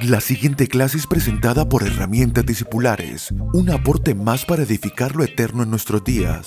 La siguiente clase es presentada por Herramientas Discipulares, un aporte más para edificar lo eterno en nuestros días.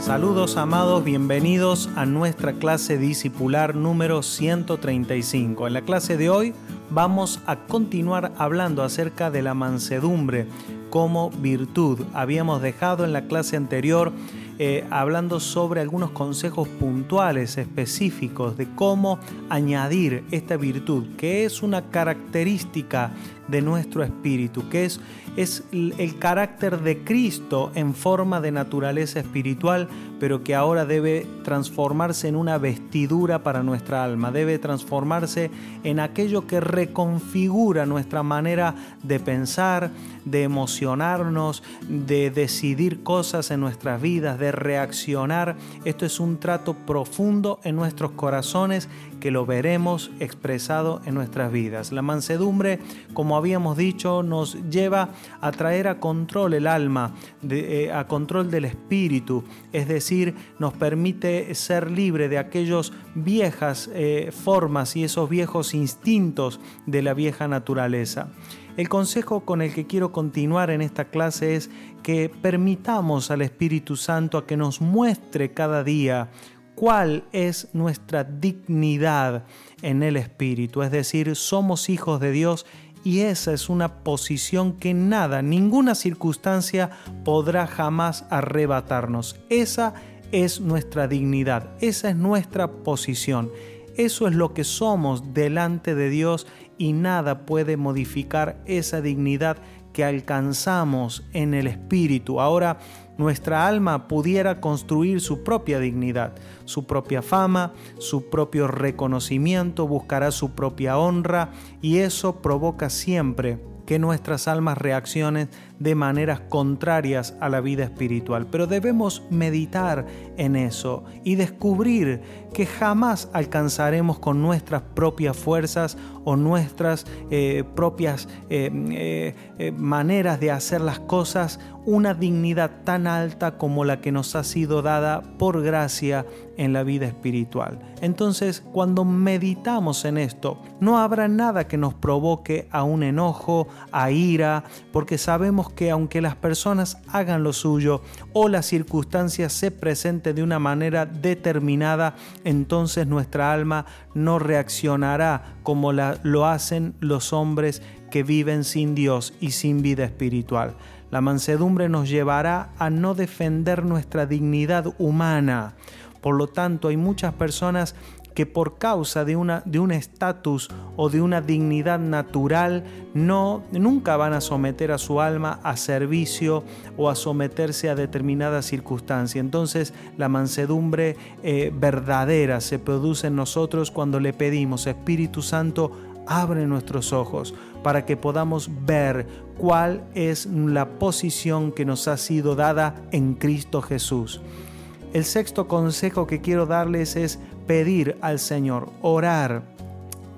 Saludos amados, bienvenidos a nuestra clase discipular número 135. En la clase de hoy vamos a continuar hablando acerca de la mansedumbre como virtud. Habíamos dejado en la clase anterior eh, hablando sobre algunos consejos puntuales, específicos de cómo añadir esta virtud, que es una característica de nuestro espíritu, que es, es el carácter de Cristo en forma de naturaleza espiritual, pero que ahora debe transformarse en una vestidura para nuestra alma, debe transformarse en aquello que reconfigura nuestra manera de pensar, de emocionarnos, de decidir cosas en nuestras vidas, de reaccionar. Esto es un trato profundo en nuestros corazones que lo veremos expresado en nuestras vidas. La mansedumbre, como habíamos dicho, nos lleva a traer a control el alma, eh, a control del espíritu, es decir, nos permite ser libre de aquellas viejas eh, formas y esos viejos instintos de la vieja naturaleza. El consejo con el que quiero continuar en esta clase es que permitamos al Espíritu Santo a que nos muestre cada día cuál es nuestra dignidad en el Espíritu. Es decir, somos hijos de Dios y esa es una posición que nada, ninguna circunstancia podrá jamás arrebatarnos. Esa es nuestra dignidad, esa es nuestra posición. Eso es lo que somos delante de Dios y nada puede modificar esa dignidad que alcanzamos en el Espíritu. Ahora nuestra alma pudiera construir su propia dignidad, su propia fama, su propio reconocimiento, buscará su propia honra y eso provoca siempre que nuestras almas reaccionen de maneras contrarias a la vida espiritual. Pero debemos meditar en eso y descubrir que jamás alcanzaremos con nuestras propias fuerzas o nuestras eh, propias eh, eh, maneras de hacer las cosas una dignidad tan alta como la que nos ha sido dada por gracia en la vida espiritual. Entonces, cuando meditamos en esto, no habrá nada que nos provoque a un enojo, a ira, porque sabemos que aunque las personas hagan lo suyo o las circunstancias se presenten de una manera determinada, entonces nuestra alma no reaccionará como lo hacen los hombres que viven sin Dios y sin vida espiritual. La mansedumbre nos llevará a no defender nuestra dignidad humana. Por lo tanto, hay muchas personas que por causa de, una, de un estatus o de una dignidad natural no, nunca van a someter a su alma a servicio o a someterse a determinada circunstancia. Entonces la mansedumbre eh, verdadera se produce en nosotros cuando le pedimos, Espíritu Santo, abre nuestros ojos para que podamos ver cuál es la posición que nos ha sido dada en Cristo Jesús. El sexto consejo que quiero darles es pedir al Señor, orar,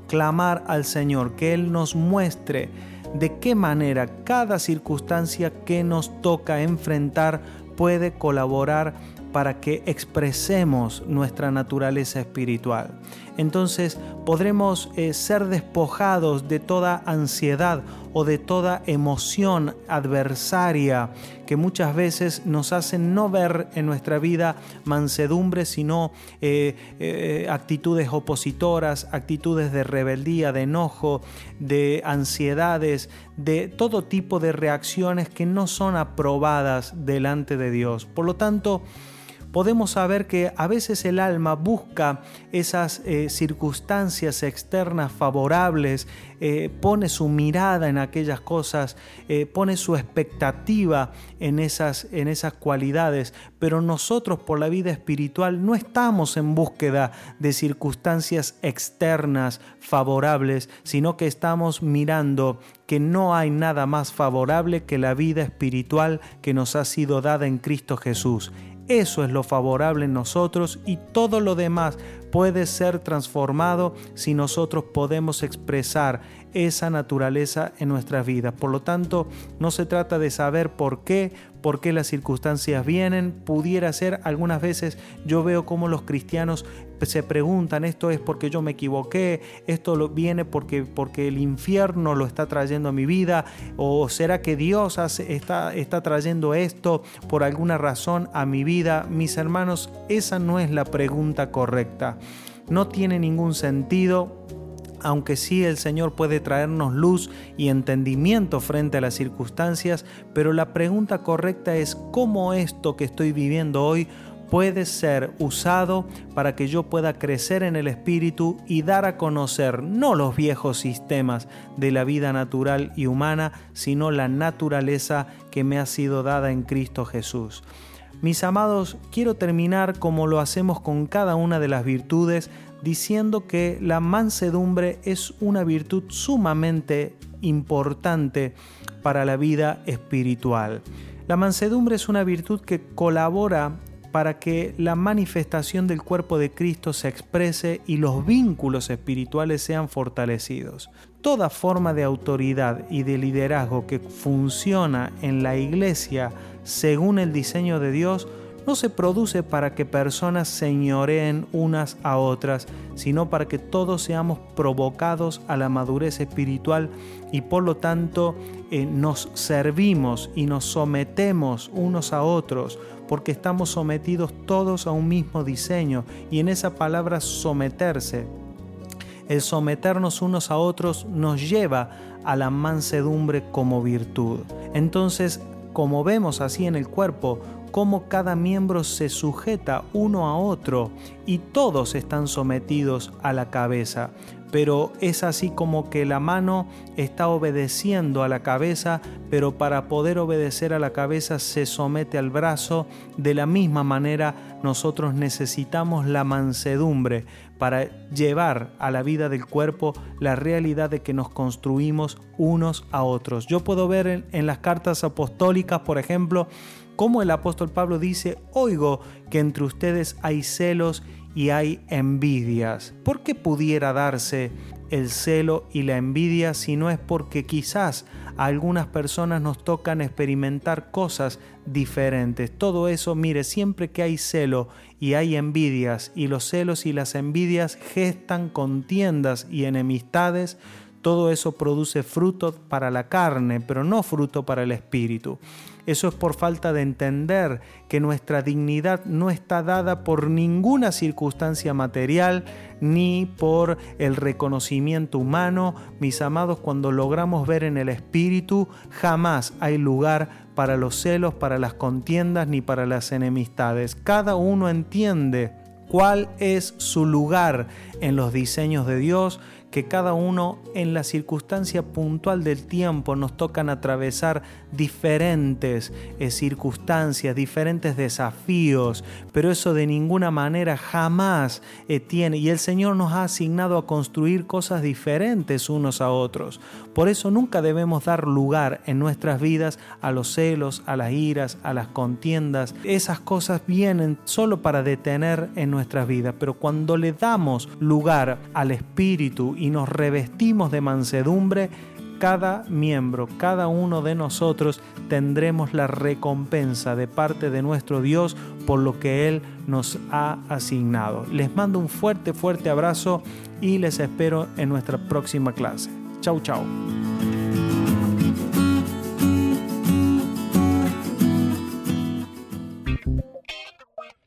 clamar al Señor, que Él nos muestre de qué manera cada circunstancia que nos toca enfrentar puede colaborar para que expresemos nuestra naturaleza espiritual. Entonces podremos eh, ser despojados de toda ansiedad o de toda emoción adversaria que muchas veces nos hacen no ver en nuestra vida mansedumbre, sino eh, eh, actitudes opositoras, actitudes de rebeldía, de enojo, de ansiedades, de todo tipo de reacciones que no son aprobadas delante de Dios. Por lo tanto, podemos saber que a veces el alma busca esas eh, circunstancias externas favorables, eh, pone su mirada en aquellas cosas, eh, pone su expectativa en esas, en esas cualidades, pero nosotros por la vida espiritual no estamos en búsqueda de circunstancias externas favorables, sino que estamos mirando que no hay nada más favorable que la vida espiritual que nos ha sido dada en Cristo Jesús. Eso es lo favorable en nosotros y todo lo demás puede ser transformado si nosotros podemos expresar esa naturaleza en nuestras vidas. Por lo tanto, no se trata de saber por qué, por qué las circunstancias vienen. Pudiera ser, algunas veces yo veo cómo los cristianos se preguntan, esto es porque yo me equivoqué, esto viene porque, porque el infierno lo está trayendo a mi vida, o será que Dios está, está trayendo esto por alguna razón a mi vida. Mis hermanos, esa no es la pregunta correcta. No tiene ningún sentido aunque sí el Señor puede traernos luz y entendimiento frente a las circunstancias, pero la pregunta correcta es cómo esto que estoy viviendo hoy puede ser usado para que yo pueda crecer en el espíritu y dar a conocer no los viejos sistemas de la vida natural y humana, sino la naturaleza que me ha sido dada en Cristo Jesús. Mis amados, quiero terminar como lo hacemos con cada una de las virtudes, diciendo que la mansedumbre es una virtud sumamente importante para la vida espiritual. La mansedumbre es una virtud que colabora para que la manifestación del cuerpo de Cristo se exprese y los vínculos espirituales sean fortalecidos. Toda forma de autoridad y de liderazgo que funciona en la iglesia según el diseño de Dios no se produce para que personas señoreen unas a otras, sino para que todos seamos provocados a la madurez espiritual y por lo tanto eh, nos servimos y nos sometemos unos a otros, porque estamos sometidos todos a un mismo diseño y en esa palabra someterse. El someternos unos a otros nos lleva a la mansedumbre como virtud. Entonces, como vemos así en el cuerpo, cómo cada miembro se sujeta uno a otro y todos están sometidos a la cabeza. Pero es así como que la mano está obedeciendo a la cabeza, pero para poder obedecer a la cabeza se somete al brazo. De la misma manera nosotros necesitamos la mansedumbre para llevar a la vida del cuerpo la realidad de que nos construimos unos a otros. Yo puedo ver en, en las cartas apostólicas, por ejemplo, como el apóstol Pablo dice, oigo que entre ustedes hay celos y hay envidias. ¿Por qué pudiera darse el celo y la envidia si no es porque quizás a algunas personas nos tocan experimentar cosas diferentes? Todo eso, mire, siempre que hay celo y hay envidias y los celos y las envidias gestan contiendas y enemistades, todo eso produce fruto para la carne, pero no fruto para el espíritu. Eso es por falta de entender que nuestra dignidad no está dada por ninguna circunstancia material ni por el reconocimiento humano. Mis amados, cuando logramos ver en el espíritu, jamás hay lugar para los celos, para las contiendas ni para las enemistades. Cada uno entiende cuál es su lugar en los diseños de Dios, que cada uno en la circunstancia puntual del tiempo nos tocan atravesar diferentes eh, circunstancias, diferentes desafíos, pero eso de ninguna manera jamás eh, tiene. Y el Señor nos ha asignado a construir cosas diferentes unos a otros. Por eso nunca debemos dar lugar en nuestras vidas a los celos, a las iras, a las contiendas. Esas cosas vienen solo para detener en nuestras vidas, pero cuando le damos lugar al Espíritu y nos revestimos de mansedumbre, cada miembro, cada uno de nosotros tendremos la recompensa de parte de nuestro Dios por lo que Él nos ha asignado. Les mando un fuerte, fuerte abrazo y les espero en nuestra próxima clase. Chau, chau.